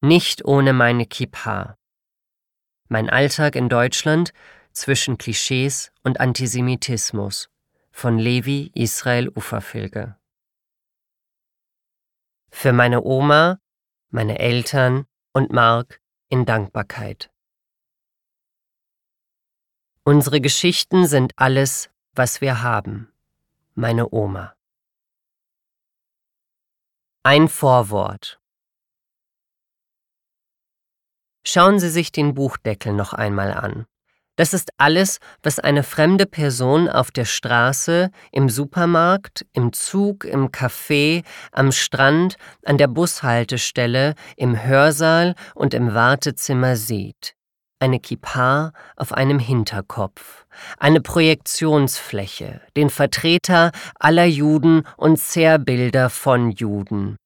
Nicht ohne meine Kippa. Mein Alltag in Deutschland zwischen Klischees und Antisemitismus von Levi Israel Uferfilge. Für meine Oma, meine Eltern und Mark in Dankbarkeit. Unsere Geschichten sind alles, was wir haben. Meine Oma. Ein Vorwort. Schauen Sie sich den Buchdeckel noch einmal an. Das ist alles, was eine fremde Person auf der Straße, im Supermarkt, im Zug, im Café, am Strand, an der Bushaltestelle, im Hörsaal und im Wartezimmer sieht. Eine Kippa auf einem Hinterkopf, eine Projektionsfläche, den Vertreter aller Juden und Zerrbilder von Juden,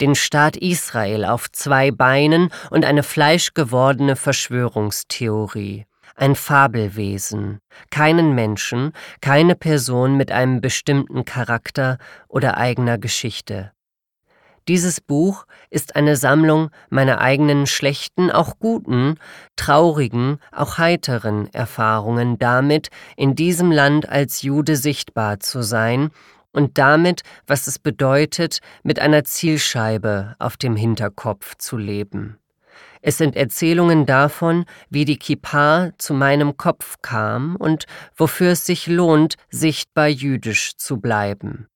den Staat Israel auf zwei Beinen und eine fleischgewordene Verschwörungstheorie ein Fabelwesen, keinen Menschen, keine Person mit einem bestimmten Charakter oder eigener Geschichte. Dieses Buch ist eine Sammlung meiner eigenen schlechten, auch guten, traurigen, auch heiteren Erfahrungen damit, in diesem Land als Jude sichtbar zu sein und damit, was es bedeutet, mit einer Zielscheibe auf dem Hinterkopf zu leben. Es sind Erzählungen davon, wie die Kippa zu meinem Kopf kam und wofür es sich lohnt, sichtbar jüdisch zu bleiben.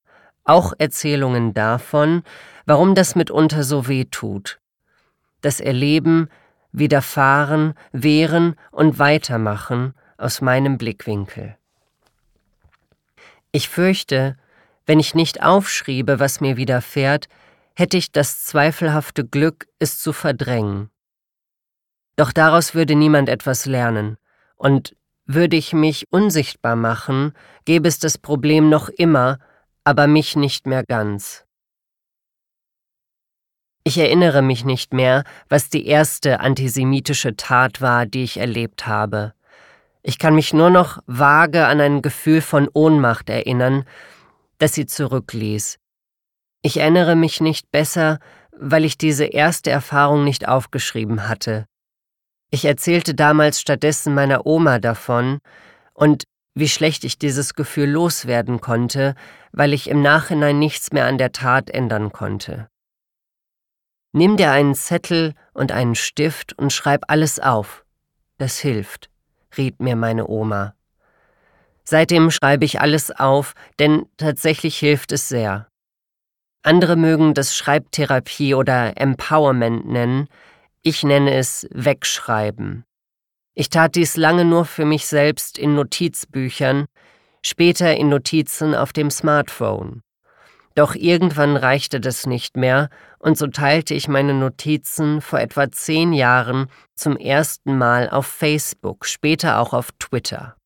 Auch Erzählungen davon, warum das mitunter so weh tut. Das Erleben, Widerfahren, Wehren und Weitermachen aus meinem Blickwinkel. Ich fürchte, wenn ich nicht aufschriebe, was mir widerfährt, hätte ich das zweifelhafte Glück, es zu verdrängen. Doch daraus würde niemand etwas lernen, und würde ich mich unsichtbar machen, gäbe es das Problem noch immer, aber mich nicht mehr ganz. Ich erinnere mich nicht mehr, was die erste antisemitische Tat war, die ich erlebt habe. Ich kann mich nur noch vage an ein Gefühl von Ohnmacht erinnern, das sie zurückließ. Ich erinnere mich nicht besser, weil ich diese erste Erfahrung nicht aufgeschrieben hatte. Ich erzählte damals stattdessen meiner Oma davon und wie schlecht ich dieses Gefühl loswerden konnte, weil ich im Nachhinein nichts mehr an der Tat ändern konnte. Nimm dir einen Zettel und einen Stift und schreib alles auf. Das hilft, riet mir meine Oma. Seitdem schreibe ich alles auf, denn tatsächlich hilft es sehr. Andere mögen das Schreibtherapie oder Empowerment nennen, ich nenne es Wegschreiben. Ich tat dies lange nur für mich selbst in Notizbüchern, später in Notizen auf dem Smartphone. Doch irgendwann reichte das nicht mehr, und so teilte ich meine Notizen vor etwa zehn Jahren zum ersten Mal auf Facebook, später auch auf Twitter.